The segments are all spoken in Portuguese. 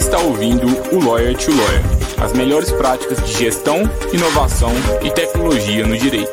está ouvindo o Lawyer to Lawyer as melhores práticas de gestão, inovação e tecnologia no direito.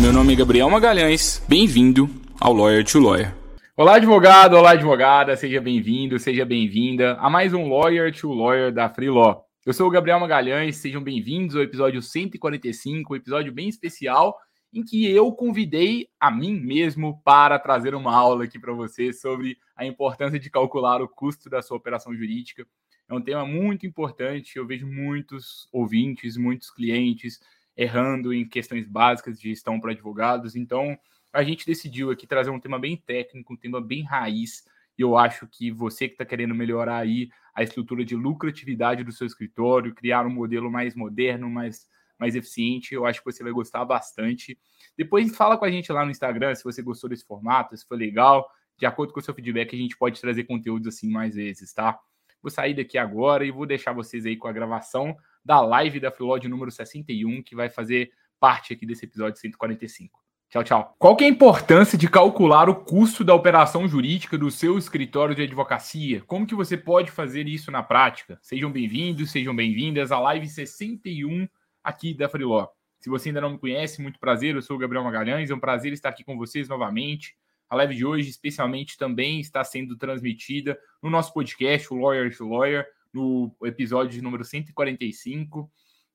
Meu nome é Gabriel Magalhães, bem-vindo ao Lawyer to Lawyer. Olá, advogado, olá, advogada, seja bem-vindo, seja bem-vinda a mais um Lawyer to Lawyer da Free Law. Eu sou o Gabriel Magalhães, sejam bem-vindos ao episódio 145, um episódio bem especial em que eu convidei a mim mesmo para trazer uma aula aqui para vocês sobre a importância de calcular o custo da sua operação jurídica. É um tema muito importante, eu vejo muitos ouvintes, muitos clientes errando em questões básicas de gestão para advogados, então a gente decidiu aqui trazer um tema bem técnico, um tema bem raiz. E eu acho que você que está querendo melhorar aí a estrutura de lucratividade do seu escritório, criar um modelo mais moderno, mais, mais eficiente, eu acho que você vai gostar bastante. Depois fala com a gente lá no Instagram se você gostou desse formato, se foi legal. De acordo com o seu feedback, a gente pode trazer conteúdos assim mais vezes, tá? Vou sair daqui agora e vou deixar vocês aí com a gravação da live da Freelod número 61, que vai fazer parte aqui desse episódio 145. Tchau, tchau. Qual que é a importância de calcular o custo da operação jurídica do seu escritório de advocacia? Como que você pode fazer isso na prática? Sejam bem-vindos, sejam bem-vindas à live 61 aqui da Freeló. Se você ainda não me conhece, muito prazer, eu sou o Gabriel Magalhães, é um prazer estar aqui com vocês novamente. A live de hoje, especialmente, também está sendo transmitida no nosso podcast, o Lawyer to Lawyer, no episódio número 145.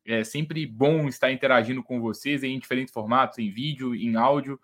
É sempre bom estar interagindo com vocês em diferentes formatos, em vídeo, em áudio.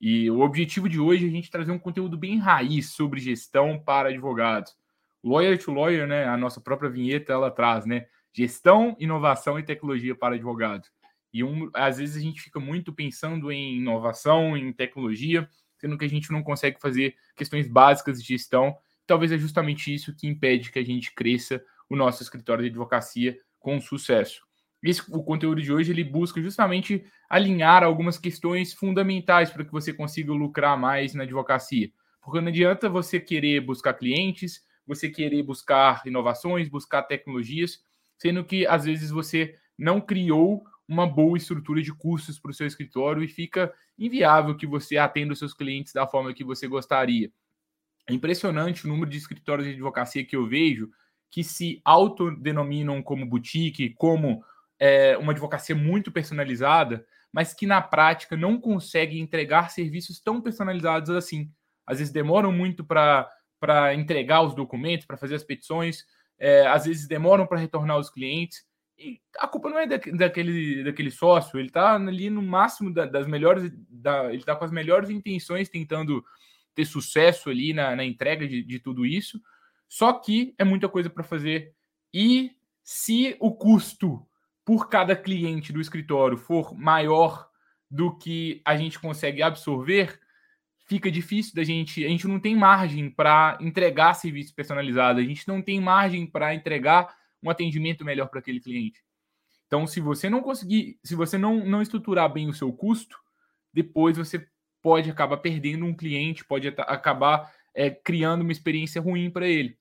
E o objetivo de hoje é a gente trazer um conteúdo bem raiz sobre gestão para advogados. Lawyer to Lawyer, né? A nossa própria vinheta ela traz, né? Gestão, inovação e tecnologia para advogados. E um, às vezes a gente fica muito pensando em inovação, em tecnologia, sendo que a gente não consegue fazer questões básicas de gestão. Talvez é justamente isso que impede que a gente cresça o nosso escritório de advocacia com sucesso. Esse, o conteúdo de hoje ele busca justamente alinhar algumas questões fundamentais para que você consiga lucrar mais na advocacia. Porque não adianta você querer buscar clientes, você querer buscar inovações, buscar tecnologias, sendo que às vezes você não criou uma boa estrutura de custos para o seu escritório e fica inviável que você atenda os seus clientes da forma que você gostaria. É impressionante o número de escritórios de advocacia que eu vejo que se autodenominam como boutique, como é, uma advocacia muito personalizada, mas que na prática não consegue entregar serviços tão personalizados assim. Às vezes demoram muito para entregar os documentos, para fazer as petições, é, às vezes demoram para retornar os clientes. E a culpa não é da, daquele, daquele sócio, ele está ali no máximo da, das melhores, da, ele está com as melhores intenções tentando ter sucesso ali na, na entrega de, de tudo isso, só que é muita coisa para fazer. E se o custo por cada cliente do escritório for maior do que a gente consegue absorver, fica difícil da gente. A gente não tem margem para entregar serviço personalizado, a gente não tem margem para entregar um atendimento melhor para aquele cliente. Então, se você não conseguir, se você não, não estruturar bem o seu custo, depois você pode acabar perdendo um cliente, pode acabar é, criando uma experiência ruim para ele.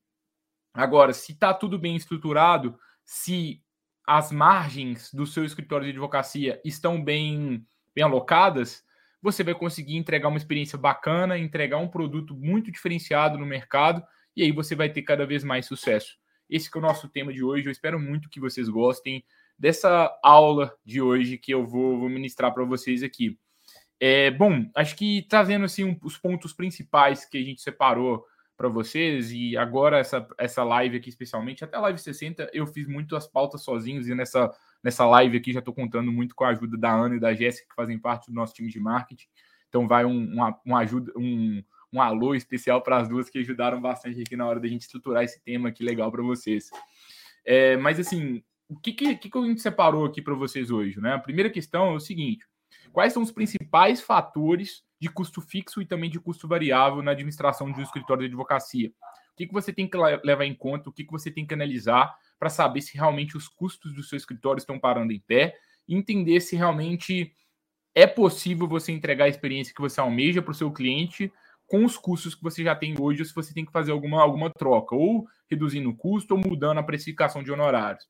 Agora, se está tudo bem estruturado, se as margens do seu escritório de advocacia estão bem, bem alocadas, você vai conseguir entregar uma experiência bacana, entregar um produto muito diferenciado no mercado e aí você vai ter cada vez mais sucesso. Esse é o nosso tema de hoje. Eu espero muito que vocês gostem dessa aula de hoje que eu vou, vou ministrar para vocês aqui. É, bom, acho que trazendo assim um, os pontos principais que a gente separou para vocês. E agora, essa, essa live aqui, especialmente, até a live 60, eu fiz muito as pautas sozinhos. E nessa, nessa live aqui já estou contando muito com a ajuda da Ana e da Jéssica, que fazem parte do nosso time de marketing. Então, vai um, uma, ajuda, um, um alô especial para as duas que ajudaram bastante aqui na hora da gente estruturar esse tema aqui legal para vocês. É, mas, assim, o que, que, que a gente separou aqui para vocês hoje? Né? A primeira questão é o seguinte: quais são os principais fatores de custo fixo e também de custo variável na administração de um escritório de advocacia. Que, que você tem que levar em conta, o que, que você tem que analisar para saber se realmente os custos do seu escritório estão parando em pé entender se realmente é possível você entregar a experiência que você almeja para o seu cliente com os custos que você já tem hoje, ou se você tem que fazer alguma, alguma troca, ou reduzindo o custo ou mudando a precificação de honorários.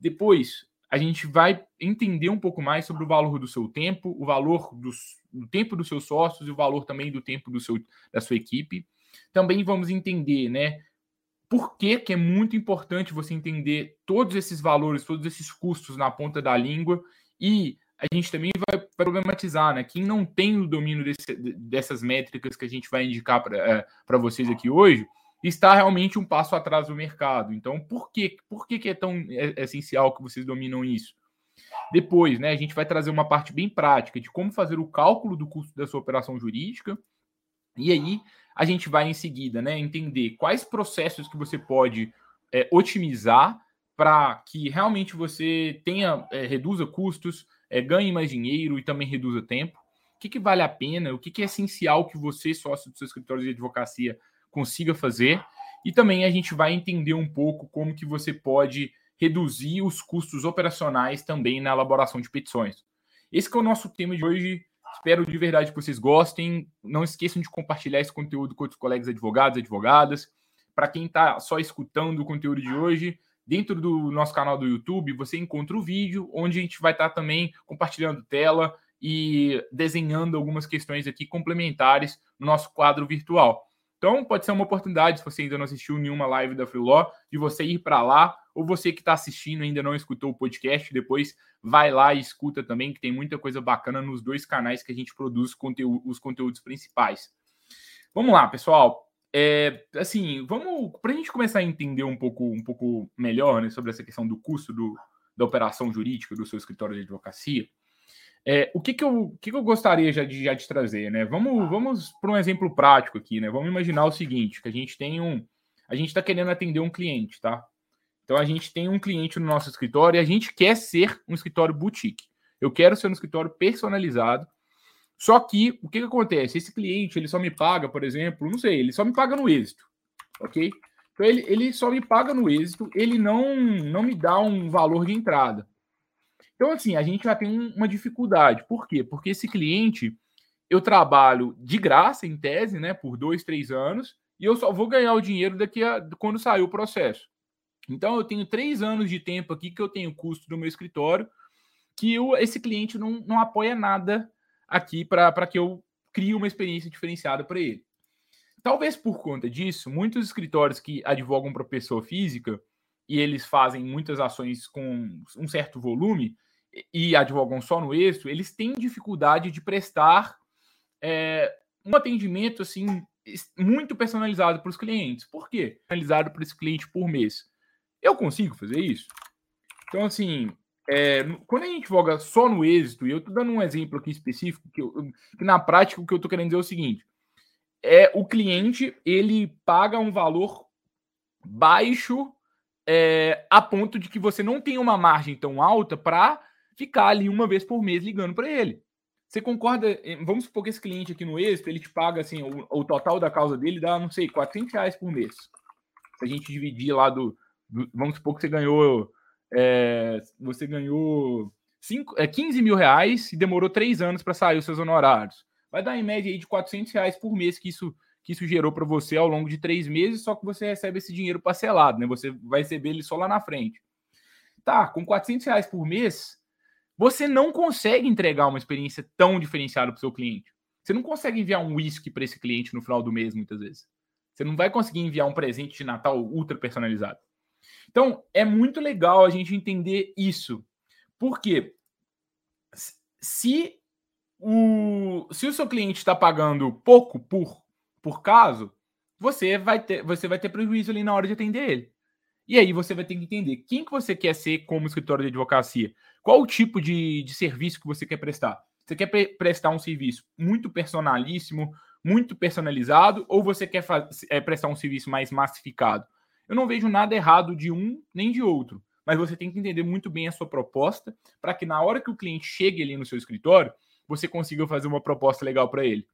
Depois, a gente vai entender um pouco mais sobre o valor do seu tempo, o valor dos, do tempo dos seus sócios e o valor também do tempo do seu, da sua equipe. Também vamos entender, né? Por que, que é muito importante você entender todos esses valores, todos esses custos na ponta da língua e a gente também vai problematizar, né? Quem não tem o domínio desse, dessas métricas que a gente vai indicar para é, vocês aqui hoje, está realmente um passo atrás do mercado. Então, por, quê? por que, que é tão é, é essencial que vocês dominam isso? Depois, né, a gente vai trazer uma parte bem prática de como fazer o cálculo do custo da sua operação jurídica. E aí, a gente vai em seguida, né, entender quais processos que você pode é, otimizar para que realmente você tenha é, reduza custos, é, ganhe mais dinheiro e também reduza tempo? O que, que vale a pena? O que, que é essencial que você, sócio do seu escritório de advocacia, consiga fazer? E também a gente vai entender um pouco como que você pode reduzir os custos operacionais também na elaboração de petições. Esse é o nosso tema de hoje. Espero de verdade que vocês gostem. Não esqueçam de compartilhar esse conteúdo com outros colegas advogados advogadas. Para quem está só escutando o conteúdo de hoje, Dentro do nosso canal do YouTube, você encontra o vídeo, onde a gente vai estar também compartilhando tela e desenhando algumas questões aqui complementares no nosso quadro virtual. Então, pode ser uma oportunidade, se você ainda não assistiu nenhuma live da Freeló, de você ir para lá, ou você que está assistindo ainda não escutou o podcast, depois vai lá e escuta também, que tem muita coisa bacana nos dois canais que a gente produz conteúdo, os conteúdos principais. Vamos lá, pessoal. É, assim, vamos para a gente começar a entender um pouco, um pouco melhor né, sobre essa questão do custo do, da operação jurídica do seu escritório de advocacia. É, o que, que, eu, o que, que eu gostaria já de, já de trazer, né? Vamos, vamos para um exemplo prático aqui, né? Vamos imaginar o seguinte: que a gente tem um. A gente está querendo atender um cliente, tá? Então a gente tem um cliente no nosso escritório e a gente quer ser um escritório boutique. Eu quero ser um escritório personalizado só que o que, que acontece? Esse cliente ele só me paga, por exemplo, não sei, ele só me paga no êxito, ok? Então ele, ele só me paga no êxito, ele não, não me dá um valor de entrada. Então, assim, a gente já tem uma dificuldade. Por quê? Porque esse cliente, eu trabalho de graça, em tese, né, por dois, três anos, e eu só vou ganhar o dinheiro daqui a quando sair o processo. Então, eu tenho três anos de tempo aqui que eu tenho custo do meu escritório, que eu, esse cliente não, não apoia nada aqui para que eu crie uma experiência diferenciada para ele. Talvez por conta disso, muitos escritórios que advogam para pessoa física e eles fazem muitas ações com um certo volume e advogam só no êxito, eles têm dificuldade de prestar é, um atendimento assim muito personalizado para os clientes. Por quê? Personalizado para esse cliente por mês. Eu consigo fazer isso? Então, assim, é, quando a gente voga só no êxito, e eu estou dando um exemplo aqui específico, que, eu, que, na prática o que eu estou querendo dizer é o seguinte: é o cliente ele paga um valor baixo é, a ponto de que você não tem uma margem tão alta para ficar ali uma vez por mês ligando para ele. Você concorda? Vamos supor que esse cliente aqui no êxito ele te paga assim, o, o, total da causa dele dá, não sei, 400 reais por mês. Se a gente dividir lá do vamos supor que você ganhou é, você ganhou cinco, é, 15 mil reais e demorou três anos para sair os seus honorários. Vai dar em média aí de 400 reais por mês que isso, que isso gerou para você ao longo de três meses, só que você recebe esse dinheiro parcelado, né? Você vai receber ele só lá na frente. Tá, com 400 reais por mês, você não consegue entregar uma experiência tão diferenciada para o seu cliente. Você não consegue enviar um whisky para esse cliente no final do mês, muitas vezes. Você não vai conseguir enviar um presente de Natal ultra personalizado. Então, é muito legal a gente entender isso. Porque se o, se o seu cliente está pagando pouco por, por caso, você vai, ter, você vai ter prejuízo ali na hora de atender ele. E aí você vai ter que entender quem que você quer ser como escritório de advocacia. Qual o tipo de, de serviço que você quer prestar? Você quer pre prestar um serviço muito personalíssimo, muito personalizado, ou você quer é, prestar um serviço mais massificado? Eu não vejo nada errado de um nem de outro, mas você tem que entender muito bem a sua proposta para que na hora que o cliente chegue ali no seu escritório, você consiga fazer uma proposta legal para ele.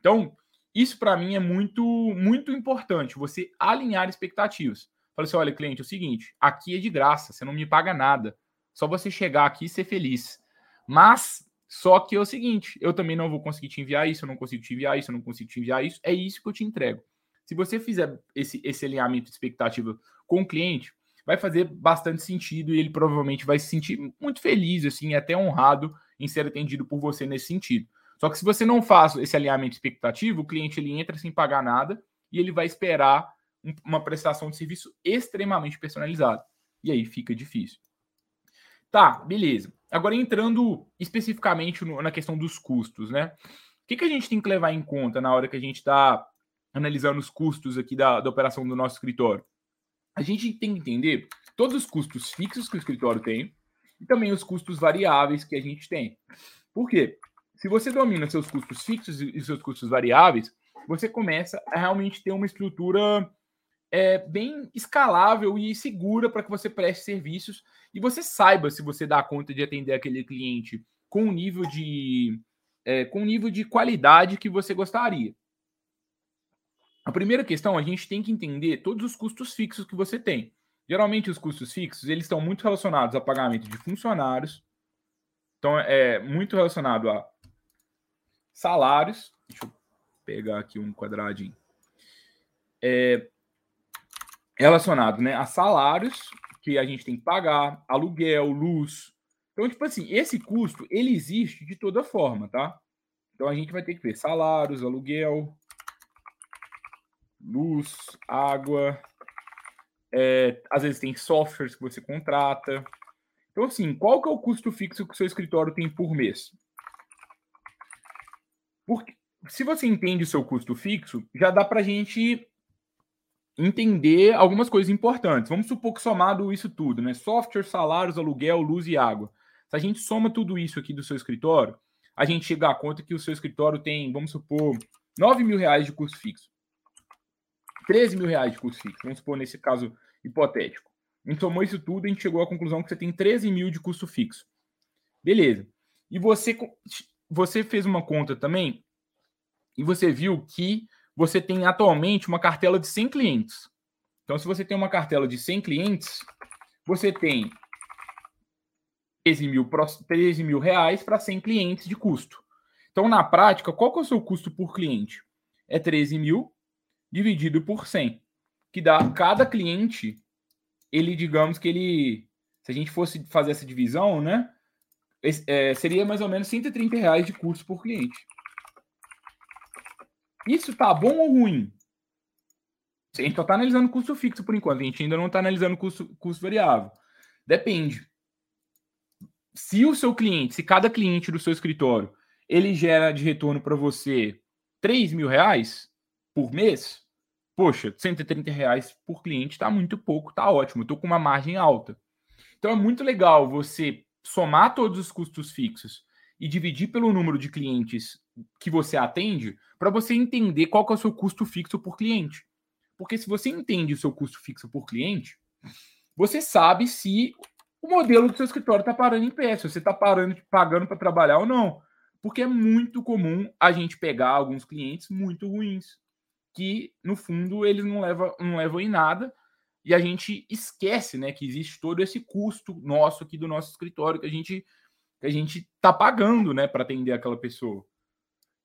Então, isso para mim é muito muito importante, você alinhar expectativas. Fala assim, olha, cliente, é o seguinte, aqui é de graça, você não me paga nada. Só você chegar aqui e ser feliz. Mas só que é o seguinte, eu também não vou conseguir te enviar isso, eu não consigo te enviar isso, eu não consigo te enviar isso. É isso que eu te entrego. Se você fizer esse, esse alinhamento de expectativa com o cliente, vai fazer bastante sentido e ele provavelmente vai se sentir muito feliz, assim, até honrado em ser atendido por você nesse sentido. Só que se você não faz esse alinhamento expectativo, o cliente ele entra sem pagar nada e ele vai esperar uma prestação de serviço extremamente personalizada. E aí fica difícil. Tá, beleza. Agora entrando especificamente no, na questão dos custos, né? O que, que a gente tem que levar em conta na hora que a gente está analisando os custos aqui da, da operação do nosso escritório? A gente tem que entender todos os custos fixos que o escritório tem e também os custos variáveis que a gente tem. Por quê? Se você domina seus custos fixos e seus custos variáveis, você começa a realmente ter uma estrutura é, bem escalável e segura para que você preste serviços e você saiba se você dá conta de atender aquele cliente com o nível de é, com o nível de qualidade que você gostaria. A primeira questão, a gente tem que entender todos os custos fixos que você tem. Geralmente os custos fixos, eles estão muito relacionados a pagamento de funcionários. Então é muito relacionado a salários. Deixa eu pegar aqui um quadradinho. É, relacionado né, a salários que a gente tem que pagar, aluguel, luz. Então, tipo assim, esse custo, ele existe de toda forma, tá? Então, a gente vai ter que ver salários, aluguel, luz, água. É, às vezes tem softwares que você contrata. Então, assim, qual que é o custo fixo que o seu escritório tem por mês? Porque, se você entende o seu custo fixo, já dá para a gente entender algumas coisas importantes. Vamos supor que somado isso tudo, né? Software, salários, aluguel, luz e água. Se a gente soma tudo isso aqui do seu escritório, a gente chega à conta que o seu escritório tem, vamos supor, 9 mil reais de custo fixo. 13 mil reais de custo fixo, vamos supor nesse caso hipotético. A gente somou isso tudo e a gente chegou à conclusão que você tem 13 mil de custo fixo. Beleza. E você, você fez uma conta também e você viu que você tem atualmente uma cartela de 100 clientes. Então, se você tem uma cartela de 100 clientes, você tem 13 mil, 13 mil reais para 100 clientes de custo. Então, na prática, qual que é o seu custo por cliente? É 13 mil dividido por 100, que dá cada cliente, ele, digamos que ele, se a gente fosse fazer essa divisão, né, é, seria mais ou menos 130 reais de custo por cliente. Isso tá bom ou ruim? A gente só está analisando custo fixo por enquanto, a gente ainda não está analisando custo, custo variável. Depende. Se o seu cliente, se cada cliente do seu escritório, ele gera de retorno para você 3 mil reais por mês, poxa, 130 reais por cliente está muito pouco, está ótimo, estou com uma margem alta. Então é muito legal você somar todos os custos fixos e dividir pelo número de clientes que você atende para você entender qual é o seu custo fixo por cliente. Porque se você entende o seu custo fixo por cliente, você sabe se o modelo do seu escritório está parando em pé, se você está parando pagando para trabalhar ou não. Porque é muito comum a gente pegar alguns clientes muito ruins, que no fundo eles não levam, não levam em nada, e a gente esquece né, que existe todo esse custo nosso aqui do nosso escritório que a gente que a gente está pagando né, para atender aquela pessoa.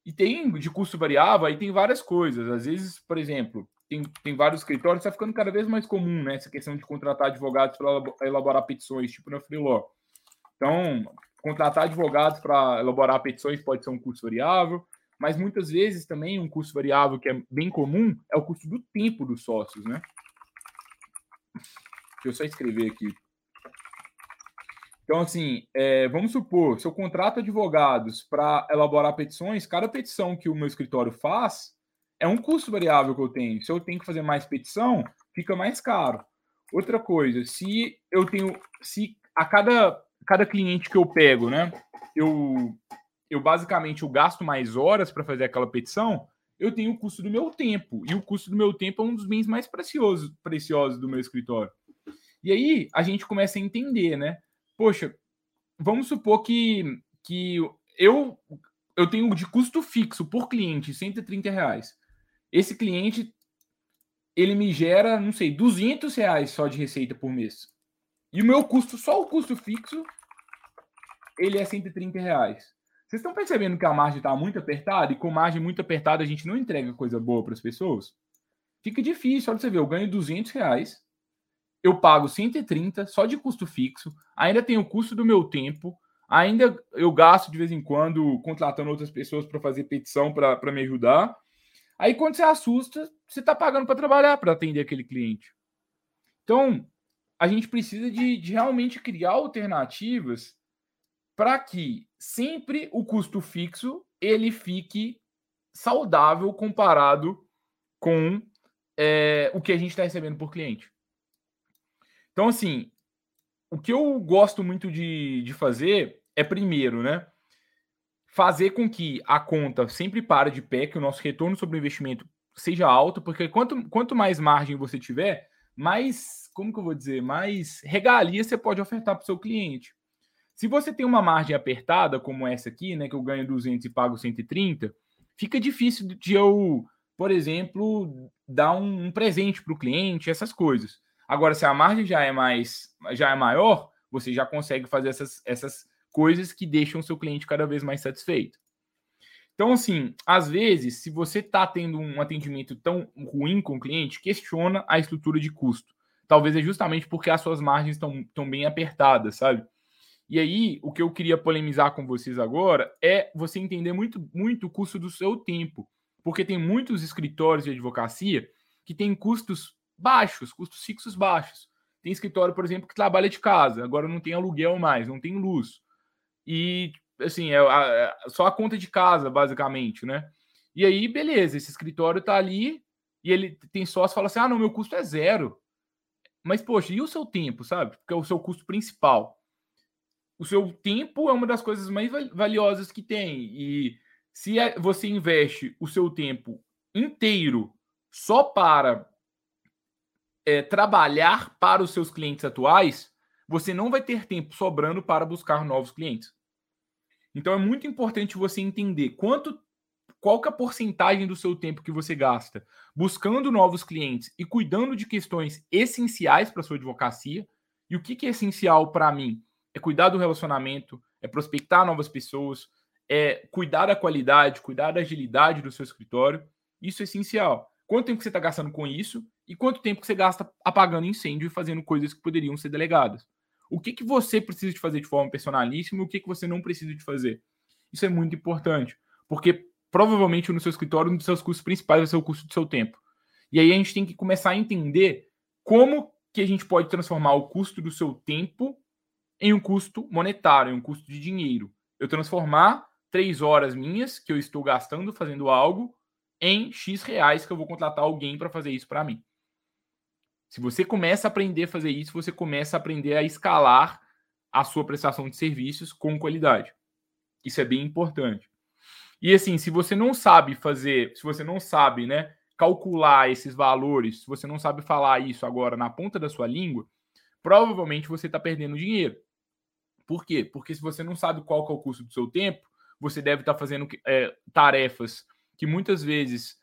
E tem de custo variável, aí tem várias coisas. Às vezes, por exemplo, tem, tem vários escritórios, está ficando cada vez mais comum, né? Essa questão de contratar advogados para elaborar petições, tipo na Freeló. Então, contratar advogados para elaborar petições pode ser um custo variável, mas muitas vezes também um custo variável que é bem comum é o custo do tempo dos sócios, né? Deixa eu só escrever aqui então, assim, é, vamos supor, se eu contrato advogados para elaborar petições, cada petição que o meu escritório faz é um custo variável que eu tenho. Se eu tenho que fazer mais petição, fica mais caro. Outra coisa, se eu tenho, se a cada, cada cliente que eu pego, né, eu, eu basicamente eu gasto mais horas para fazer aquela petição, eu tenho o custo do meu tempo. E o custo do meu tempo é um dos bens mais preciosos, preciosos do meu escritório. E aí a gente começa a entender, né? poxa, vamos supor que, que eu, eu tenho de custo fixo por cliente 130 reais. Esse cliente, ele me gera, não sei, 200 reais só de receita por mês. E o meu custo, só o custo fixo, ele é 130 reais. Vocês estão percebendo que a margem está muito apertada? E com margem muito apertada a gente não entrega coisa boa para as pessoas? Fica difícil. Olha você ver, eu ganho 200 reais eu pago 130 só de custo fixo, ainda tem o custo do meu tempo, ainda eu gasto de vez em quando contratando outras pessoas para fazer petição para me ajudar. Aí quando você assusta, você está pagando para trabalhar para atender aquele cliente. Então, a gente precisa de, de realmente criar alternativas para que sempre o custo fixo ele fique saudável comparado com é, o que a gente está recebendo por cliente. Então, assim, o que eu gosto muito de, de fazer é, primeiro, né? Fazer com que a conta sempre pare de pé, que o nosso retorno sobre o investimento seja alto, porque quanto, quanto mais margem você tiver, mais, como que eu vou dizer, mais regalia você pode ofertar para o seu cliente. Se você tem uma margem apertada, como essa aqui, né, que eu ganho 200 e pago 130, fica difícil de eu, por exemplo, dar um, um presente para o cliente, essas coisas. Agora, se a margem já é mais, já é maior, você já consegue fazer essas, essas coisas que deixam o seu cliente cada vez mais satisfeito. Então, assim, às vezes, se você está tendo um atendimento tão ruim com o cliente, questiona a estrutura de custo. Talvez é justamente porque as suas margens estão bem apertadas, sabe? E aí, o que eu queria polemizar com vocês agora é você entender muito, muito o custo do seu tempo. Porque tem muitos escritórios de advocacia que têm custos baixos, custos fixos baixos. Tem escritório, por exemplo, que trabalha de casa, agora não tem aluguel mais, não tem luz. E, assim, é, é só a conta de casa, basicamente, né? E aí, beleza, esse escritório tá ali e ele tem sócio fala assim: ah, não, meu custo é zero. Mas, poxa, e o seu tempo, sabe? Porque é o seu custo principal. O seu tempo é uma das coisas mais valiosas que tem. E se é, você investe o seu tempo inteiro só para é, trabalhar para os seus clientes atuais, você não vai ter tempo sobrando para buscar novos clientes. Então é muito importante você entender quanto qual que é a porcentagem do seu tempo que você gasta buscando novos clientes e cuidando de questões essenciais para sua advocacia. E o que, que é essencial para mim? É cuidar do relacionamento, é prospectar novas pessoas, é cuidar da qualidade, cuidar da agilidade do seu escritório. Isso é essencial. Quanto tempo você está gastando com isso e quanto tempo que você gasta apagando incêndio e fazendo coisas que poderiam ser delegadas. O que, que você precisa de fazer de forma personalíssima e o que, que você não precisa de fazer. Isso é muito importante, porque provavelmente no seu escritório, um dos seus custos principais vai ser o custo do seu tempo. E aí a gente tem que começar a entender como que a gente pode transformar o custo do seu tempo em um custo monetário, em um custo de dinheiro. Eu transformar três horas minhas que eu estou gastando fazendo algo em X reais que eu vou contratar alguém para fazer isso para mim. Se você começa a aprender a fazer isso, você começa a aprender a escalar a sua prestação de serviços com qualidade. Isso é bem importante. E assim, se você não sabe fazer, se você não sabe, né, calcular esses valores, se você não sabe falar isso agora na ponta da sua língua, provavelmente você está perdendo dinheiro. Por quê? Porque se você não sabe qual é o custo do seu tempo, você deve estar tá fazendo é, tarefas que muitas vezes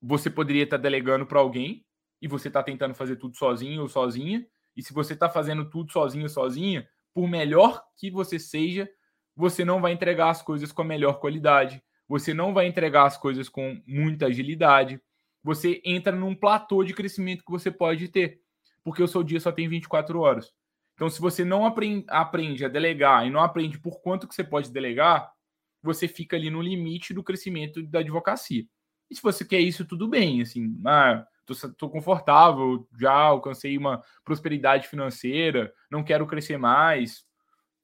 você poderia estar tá delegando para alguém e você está tentando fazer tudo sozinho ou sozinha, e se você está fazendo tudo sozinho ou sozinha, por melhor que você seja, você não vai entregar as coisas com a melhor qualidade, você não vai entregar as coisas com muita agilidade, você entra num platô de crescimento que você pode ter, porque o seu dia só tem 24 horas. Então, se você não aprende, a delegar e não aprende por quanto que você pode delegar, você fica ali no limite do crescimento da advocacia. E se você quer isso, tudo bem, assim, ah, tô, tô confortável, já alcancei uma prosperidade financeira, não quero crescer mais,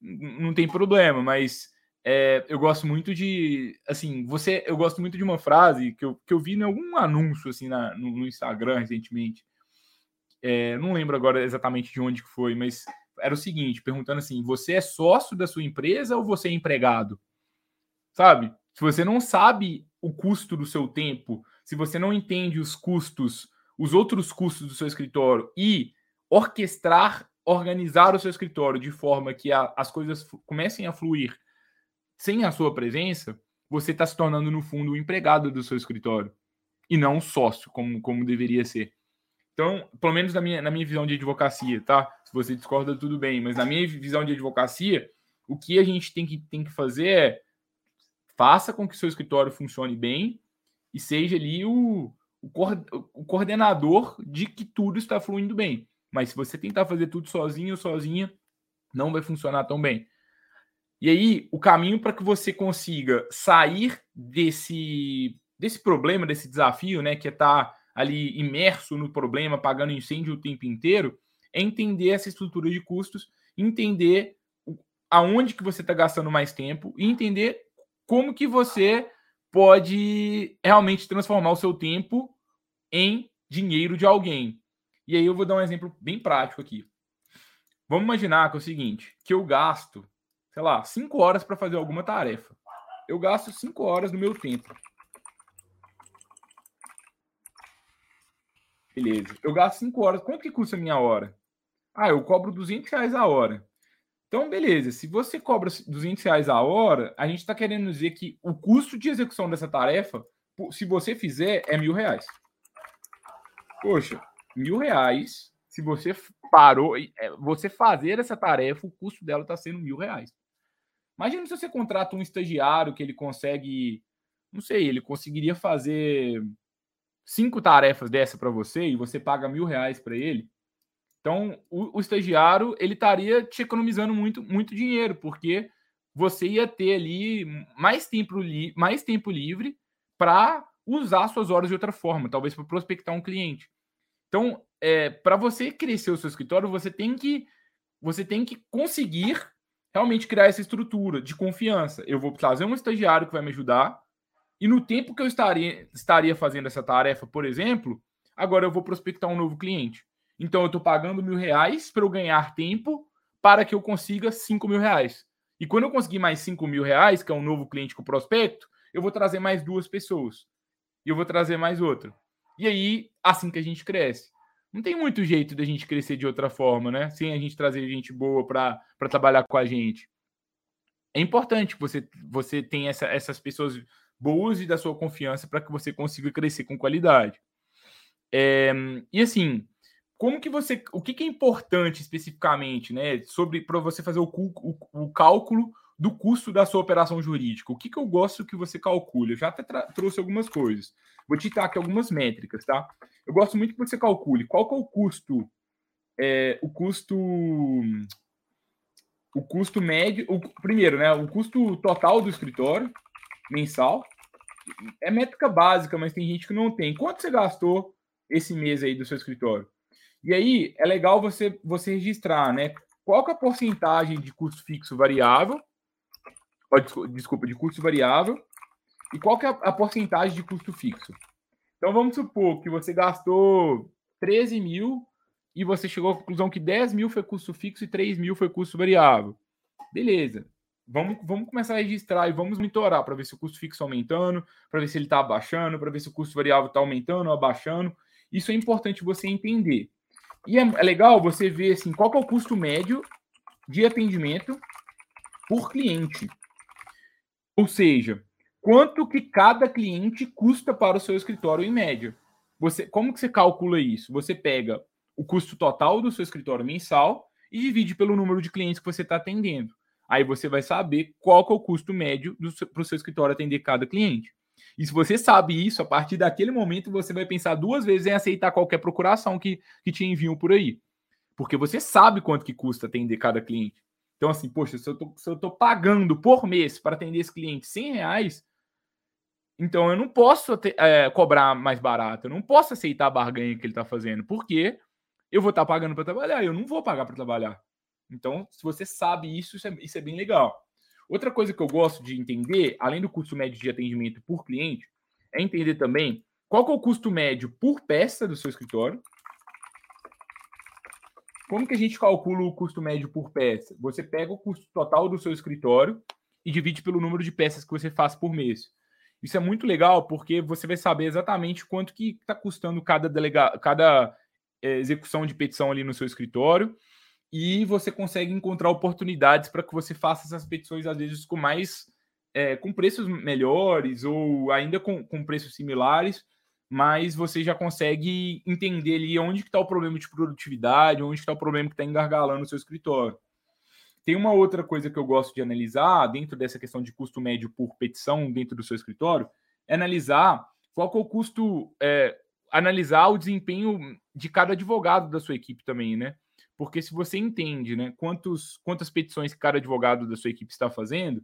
não tem problema, mas é, eu gosto muito de, assim, você, eu gosto muito de uma frase que eu, que eu vi em algum anúncio, assim, na, no, no Instagram recentemente, é, não lembro agora exatamente de onde que foi, mas era o seguinte, perguntando assim, você é sócio da sua empresa ou você é empregado? Sabe? Se você não sabe o custo do seu tempo, se você não entende os custos, os outros custos do seu escritório e orquestrar, organizar o seu escritório de forma que a, as coisas comecem a fluir sem a sua presença, você está se tornando, no fundo, o empregado do seu escritório e não um sócio, como, como deveria ser. Então, pelo menos na minha, na minha visão de advocacia, tá? Se você discorda, tudo bem, mas na minha visão de advocacia, o que a gente tem que, tem que fazer é faça com que seu escritório funcione bem e seja ali o, o, coordenador de que tudo está fluindo bem. Mas se você tentar fazer tudo sozinho ou sozinha, não vai funcionar tão bem. E aí, o caminho para que você consiga sair desse desse problema, desse desafio, né, que é estar tá ali imerso no problema, pagando incêndio o tempo inteiro, é entender essa estrutura de custos, entender aonde que você está gastando mais tempo e entender como que você pode realmente transformar o seu tempo em dinheiro de alguém. E aí eu vou dar um exemplo bem prático aqui. Vamos imaginar que é o seguinte, que eu gasto, sei lá, cinco horas para fazer alguma tarefa. Eu gasto cinco horas do meu tempo. Beleza. Eu gasto cinco horas. Quanto que custa a minha hora? Ah, eu cobro 200 reais a hora. Então, beleza. Se você cobra 200 reais a hora, a gente está querendo dizer que o custo de execução dessa tarefa, se você fizer, é mil reais. Poxa, mil reais. Se você parou, é, você fazer essa tarefa, o custo dela está sendo mil reais. Imagina se você contrata um estagiário que ele consegue, não sei, ele conseguiria fazer cinco tarefas dessa para você e você paga mil reais para ele. Então, o, o, estagiário ele estaria te economizando muito, muito dinheiro, porque você ia ter ali mais tempo, li, mais tempo livre para usar suas horas de outra forma, talvez para prospectar um cliente. Então, é, para você crescer o seu escritório, você tem que você tem que conseguir realmente criar essa estrutura de confiança. Eu vou trazer um estagiário que vai me ajudar, e no tempo que eu estaria, estaria fazendo essa tarefa, por exemplo, agora eu vou prospectar um novo cliente. Então eu estou pagando mil reais para eu ganhar tempo para que eu consiga cinco mil reais. E quando eu conseguir mais cinco mil reais, que é um novo cliente com prospecto, eu vou trazer mais duas pessoas. E eu vou trazer mais outra. E aí, assim que a gente cresce. Não tem muito jeito da gente crescer de outra forma, né? Sem a gente trazer gente boa para trabalhar com a gente. É importante que você, você tenha essa, essas pessoas e da sua confiança para que você consiga crescer com qualidade. É, e assim, como que você. O que, que é importante especificamente, né? Sobre para você fazer o, o, o, cálculo do custo da sua operação jurídica. O que, que eu gosto que você calcule? Eu já até trouxe algumas coisas. Vou te dar aqui algumas métricas, tá? Eu gosto muito que você calcule qual que é o custo. É, o custo. O custo médio. O, primeiro, né? O custo total do escritório mensal. É métrica básica, mas tem gente que não tem. Quanto você gastou esse mês aí do seu escritório? E aí é legal você, você registrar, né? Qual que é a porcentagem de custo fixo variável? Desculpa, de custo variável. E qual que é a porcentagem de custo fixo? Então vamos supor que você gastou 13 mil e você chegou à conclusão que 10 mil foi custo fixo e 3 mil foi custo variável. Beleza. Vamos, vamos começar a registrar e vamos monitorar para ver se o custo fixo está aumentando, para ver se ele está abaixando, para ver se o custo variável está aumentando ou abaixando. Isso é importante você entender. E é, é legal você ver assim, qual é o custo médio de atendimento por cliente. Ou seja, quanto que cada cliente custa para o seu escritório em média. Você, como que você calcula isso? Você pega o custo total do seu escritório mensal e divide pelo número de clientes que você está atendendo. Aí você vai saber qual que é o custo médio para o seu escritório atender cada cliente. E se você sabe isso, a partir daquele momento você vai pensar duas vezes em aceitar qualquer procuração que, que te enviam por aí. Porque você sabe quanto que custa atender cada cliente. Então, assim, poxa, se eu tô pagando por mês para atender esse cliente 100 reais, então eu não posso é, cobrar mais barato, eu não posso aceitar a barganha que ele está fazendo, porque eu vou estar tá pagando para trabalhar, eu não vou pagar para trabalhar. Então, se você sabe isso, isso é, isso é bem legal. Outra coisa que eu gosto de entender, além do custo médio de atendimento por cliente, é entender também qual é o custo médio por peça do seu escritório. Como que a gente calcula o custo médio por peça? Você pega o custo total do seu escritório e divide pelo número de peças que você faz por mês. Isso é muito legal porque você vai saber exatamente quanto que está custando cada, delega... cada é, execução de petição ali no seu escritório e você consegue encontrar oportunidades para que você faça essas petições, às vezes, com mais é, com preços melhores ou ainda com, com preços similares, mas você já consegue entender ali onde está o problema de produtividade, onde está o problema que está engargalando o seu escritório. Tem uma outra coisa que eu gosto de analisar dentro dessa questão de custo médio por petição dentro do seu escritório, é analisar qual é o custo, é, analisar o desempenho de cada advogado da sua equipe também, né? Porque se você entende né, quantos, quantas petições cada advogado da sua equipe está fazendo,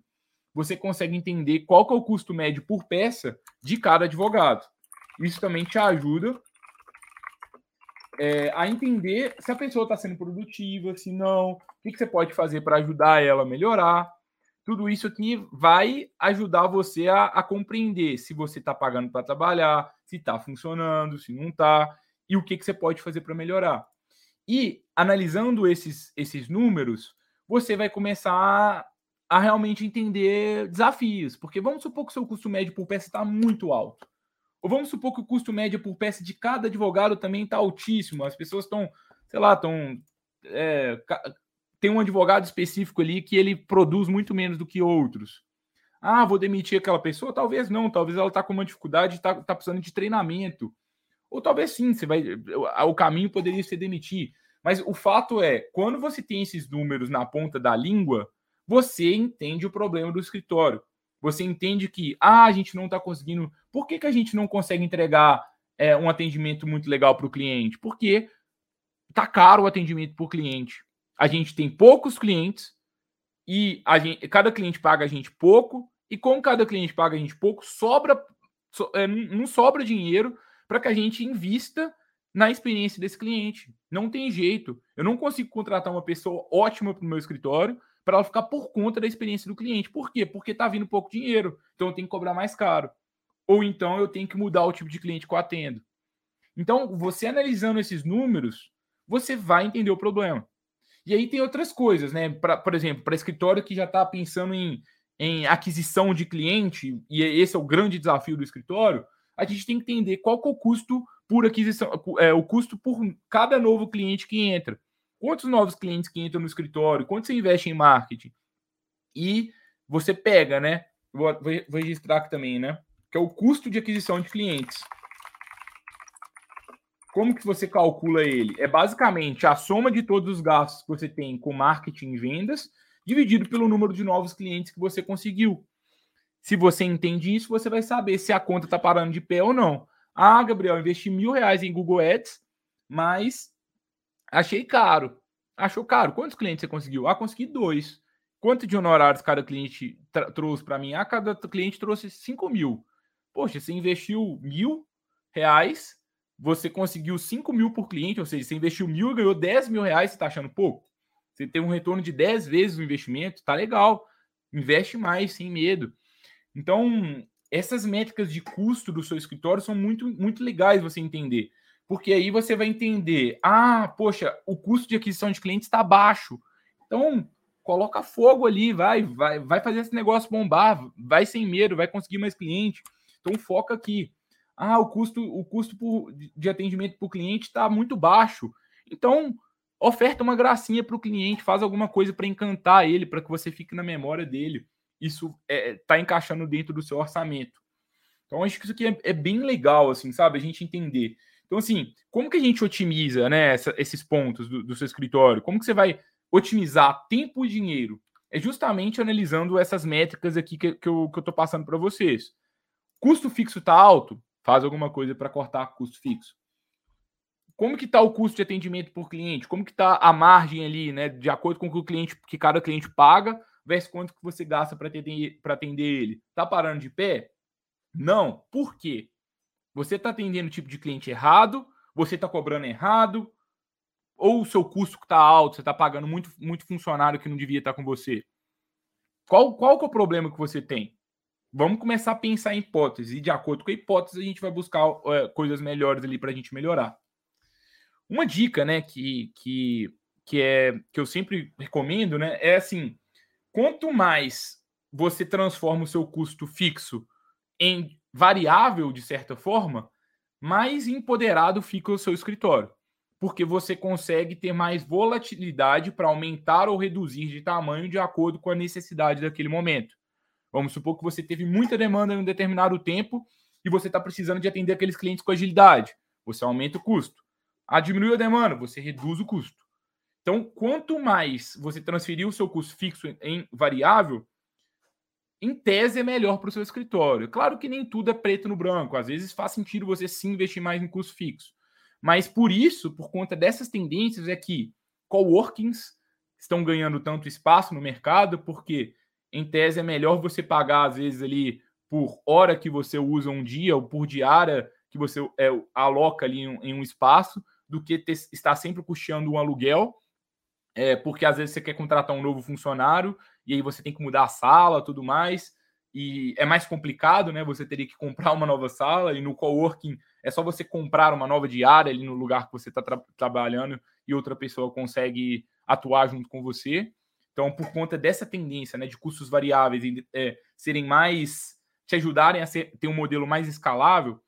você consegue entender qual que é o custo médio por peça de cada advogado. Isso também te ajuda é, a entender se a pessoa está sendo produtiva, se não, o que, que você pode fazer para ajudar ela a melhorar. Tudo isso aqui vai ajudar você a, a compreender se você está pagando para trabalhar, se está funcionando, se não está, e o que, que você pode fazer para melhorar. E analisando esses, esses números, você vai começar a, realmente entender desafios, porque vamos supor que o seu custo médio por peça está muito alto. Ou vamos supor que o custo médio por peça de cada advogado também está altíssimo. As pessoas estão, sei lá, estão. É, tem um advogado específico ali que ele produz muito menos do que outros. Ah, vou demitir aquela pessoa? Talvez não, talvez ela está com uma dificuldade, está tá precisando de treinamento. Ou talvez sim, você vai. O caminho poderia ser demitir. Mas o fato é, quando você tem esses números na ponta da língua, você entende o problema do escritório. Você entende que, ah, a gente não está conseguindo. Por que, que a gente não consegue entregar é, um atendimento muito legal para o cliente? Porque tá caro o atendimento por cliente. A gente tem poucos clientes e gente, cada cliente paga a gente pouco, e como cada cliente paga a gente pouco, sobra so, é, não sobra dinheiro para que a gente invista na experiência desse cliente. Não tem jeito. Eu não consigo contratar uma pessoa ótima para o meu escritório para ela ficar por conta da experiência do cliente. Por quê? Porque está vindo pouco dinheiro, então eu tenho que cobrar mais caro. Ou então eu tenho que mudar o tipo de cliente que eu atendo. Então, você analisando esses números, você vai entender o problema. E aí tem outras coisas, né? Pra, por exemplo, para escritório que já está pensando em, em aquisição de cliente, e esse é o grande desafio do escritório, a gente tem que entender qual que é o custo por aquisição, é, o custo por cada novo cliente que entra. Quantos novos clientes que entram no escritório? Quanto você investe em marketing? E você pega, né? Vou, vou registrar aqui também, né? Que é o custo de aquisição de clientes. Como que você calcula ele? É basicamente a soma de todos os gastos que você tem com marketing e vendas, dividido pelo número de novos clientes que você conseguiu. Se você entende isso, você vai saber se a conta está parando de pé ou não. Ah, Gabriel, investi mil reais em Google Ads, mas Achei caro. Achou caro? Quantos clientes você conseguiu? Ah, consegui dois. Quanto de honorários cada cliente trouxe para mim? Ah, cada cliente trouxe 5 mil. Poxa, você investiu mil reais, você conseguiu 5 mil por cliente, ou seja, você investiu mil e ganhou 10 mil reais, você está achando pouco? Você tem um retorno de 10 vezes o investimento, tá legal. Investe mais, sem medo. Então, essas métricas de custo do seu escritório são muito, muito legais você entender porque aí você vai entender: ah, poxa, o custo de aquisição de clientes está baixo. Então, coloca fogo ali, vai, vai, vai fazer esse negócio bombar, vai sem medo, vai conseguir mais cliente. Então, foca aqui. Ah, o custo, o custo por, de atendimento para o cliente está muito baixo. Então, oferta uma gracinha para o cliente, faz alguma coisa para encantar ele, para que você fique na memória dele. Isso está é, tá encaixando dentro do seu orçamento. Então, acho que isso aqui é, é bem legal, assim, sabe? A gente entender. Então, assim, como que a gente otimiza né, essa, esses pontos do, do, seu escritório? Como que você vai otimizar tempo e dinheiro? É justamente analisando essas métricas aqui que, que eu estou passando para vocês. Custo fixo está alto? Faz alguma coisa para cortar custo fixo. Como que está o custo de atendimento por cliente? Como que está a margem ali, né? De acordo com o que o cliente, que cada cliente paga, versus quanto que você gasta para atender, atender ele. Está parando de pé? Não. Por quê? Você está atendendo o tipo de cliente errado, você está cobrando errado, ou o seu custo está alto, você está pagando muito, muito funcionário que não devia estar tá com você. Qual, qual que é o problema que você tem? Vamos começar a pensar em hipóteses, e de acordo com a hipótese, a gente vai buscar é, coisas melhores ali para a gente melhorar. Uma dica, né, que, que, que, é, que eu sempre recomendo, né, é assim: quanto mais você transforma o seu custo fixo em variável, de certa forma, mais empoderado fica o seu escritório. Porque você consegue ter mais volatilidade para aumentar ou reduzir de tamanho de acordo com a necessidade daquele momento. Vamos supor que você teve muita demanda em um determinado tempo e você está precisando de atender aqueles clientes com agilidade. Você aumenta o custo. Ah, diminui a demanda, você reduz o custo. Então, quanto mais você transferir o seu custo fixo em variável, em tese, é melhor para o seu escritório. Claro que nem tudo é preto no branco. Às vezes faz sentido você sim investir mais em custo fixo. Mas por isso, por conta dessas tendências, é que coworkings estão ganhando tanto espaço no mercado, porque em tese é melhor você pagar, às vezes, ali por hora que você usa um dia ou por diária que você é, aloca ali em, um espaço, do que ter, estar sempre custeando um aluguel, é, porque às vezes você quer contratar um novo funcionário e aí você tem que mudar a sala, tudo mais, e é mais complicado, né? Você teria que comprar uma nova sala e no coworking é só você comprar uma nova diária ali no lugar que você está tra trabalhando e outra pessoa consegue atuar junto com você. Então, por conta dessa tendência, né, de custos variáveis é, serem mais te ajudarem a ser, ter um modelo mais escalável,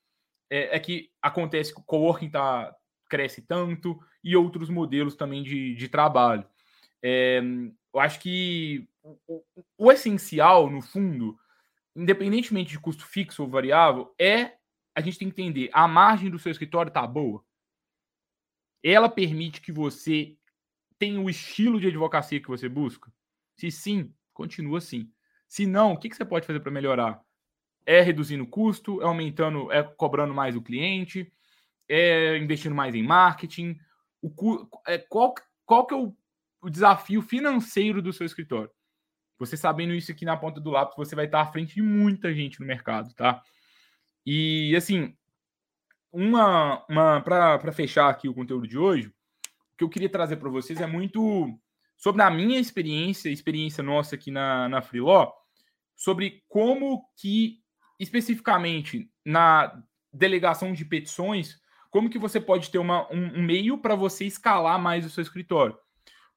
é, é que acontece que o coworking tá, cresce tanto e outros modelos também de, de trabalho. É, eu acho que o, o, essencial, no fundo, independentemente de custo fixo ou variável, é a gente tem que entender a margem do seu escritório está boa. Ela permite que você tenha o estilo de advocacia que você busca? Se sim, continua assim. Se não, o que, que você pode fazer para melhorar? É reduzindo o custo, é aumentando, é cobrando mais o cliente, é investindo mais em marketing. O, é, qual, qual que é o, o desafio financeiro do seu escritório? Você sabendo isso aqui na ponta do lápis, você vai estar à frente de muita gente no mercado, tá? E assim, uma, uma para fechar aqui o conteúdo de hoje, o que eu queria trazer para vocês é muito sobre a minha experiência, experiência nossa aqui na, na Freeló, sobre como que, especificamente, na delegação de petições, como que você pode ter uma, um, um meio para você escalar mais o seu escritório.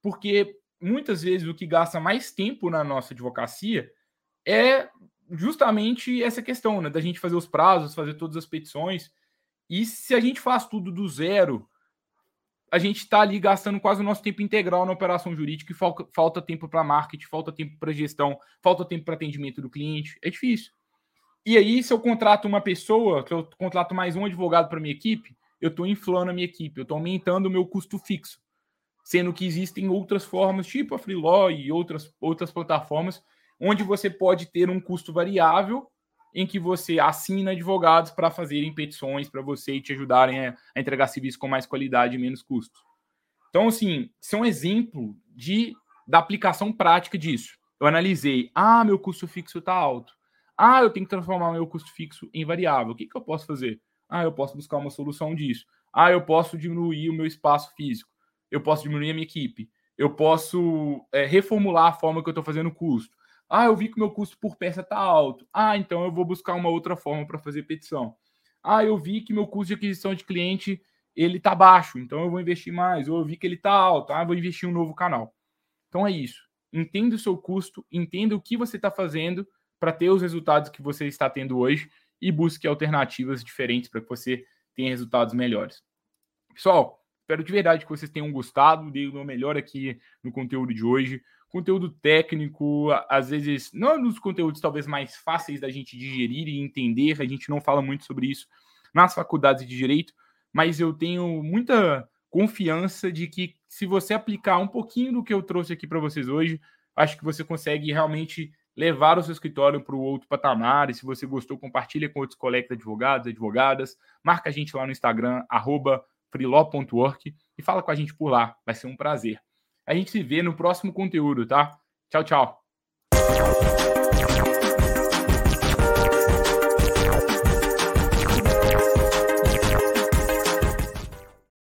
Porque muitas vezes o que gasta mais tempo na nossa advocacia é justamente essa questão, né? Da gente fazer os prazos, fazer todas as petições. E se a gente faz tudo do zero, a gente está ali gastando quase o nosso tempo integral na operação jurídica e falta, falta tempo para marketing, falta tempo para gestão, falta tempo para atendimento do cliente. É difícil. E aí, se eu contrato uma pessoa, se eu contrato mais um advogado para minha equipe, eu estou inflando a minha equipe, eu estou aumentando o meu custo fixo. Sendo que existem outras formas, tipo a Freelaw e outras, outras plataformas, onde você pode ter um custo variável em que você assina advogados para fazerem petições para você e te ajudarem a, a, entregar serviços com mais qualidade e menos custos. Então, assim, isso é um exemplo de, da aplicação prática disso. Eu analisei, ah, meu custo fixo está alto. Ah, eu tenho que transformar meu custo fixo em variável. O que, que eu posso fazer? Ah, eu posso buscar uma solução disso. Ah, eu posso diminuir o meu espaço físico. Eu posso diminuir a minha equipe. Eu posso é, reformular a forma que eu estou fazendo o custo. Ah, eu vi que o meu custo por peça está alto. Ah, então eu vou buscar uma outra forma para fazer petição. Ah, eu vi que meu custo de aquisição de cliente ele está baixo, então eu vou investir mais. Ou eu vi que ele está alto, ah, vou investir um novo canal. Então é isso. Entenda o seu custo, entenda o que você está fazendo para ter os resultados que você está tendo hoje e busque alternativas diferentes para que você tenha resultados melhores. Pessoal, espero de verdade que vocês tenham gostado. Dei o meu melhor aqui no conteúdo de hoje conteúdo técnico, às vezes, não nos conteúdos talvez mais fáceis da gente digerir e entender, a gente não fala muito sobre isso nas faculdades de direito, mas eu tenho muita confiança de que se você aplicar um pouquinho do que eu trouxe aqui para vocês hoje, acho que você consegue realmente levar o seu escritório para o outro patamar. E se você gostou, compartilha com outros colegas advogados, advogadas. Marca a gente lá no Instagram, arroba e fala com a gente por lá. Vai ser um prazer. A gente se vê no próximo conteúdo, tá? Tchau, tchau.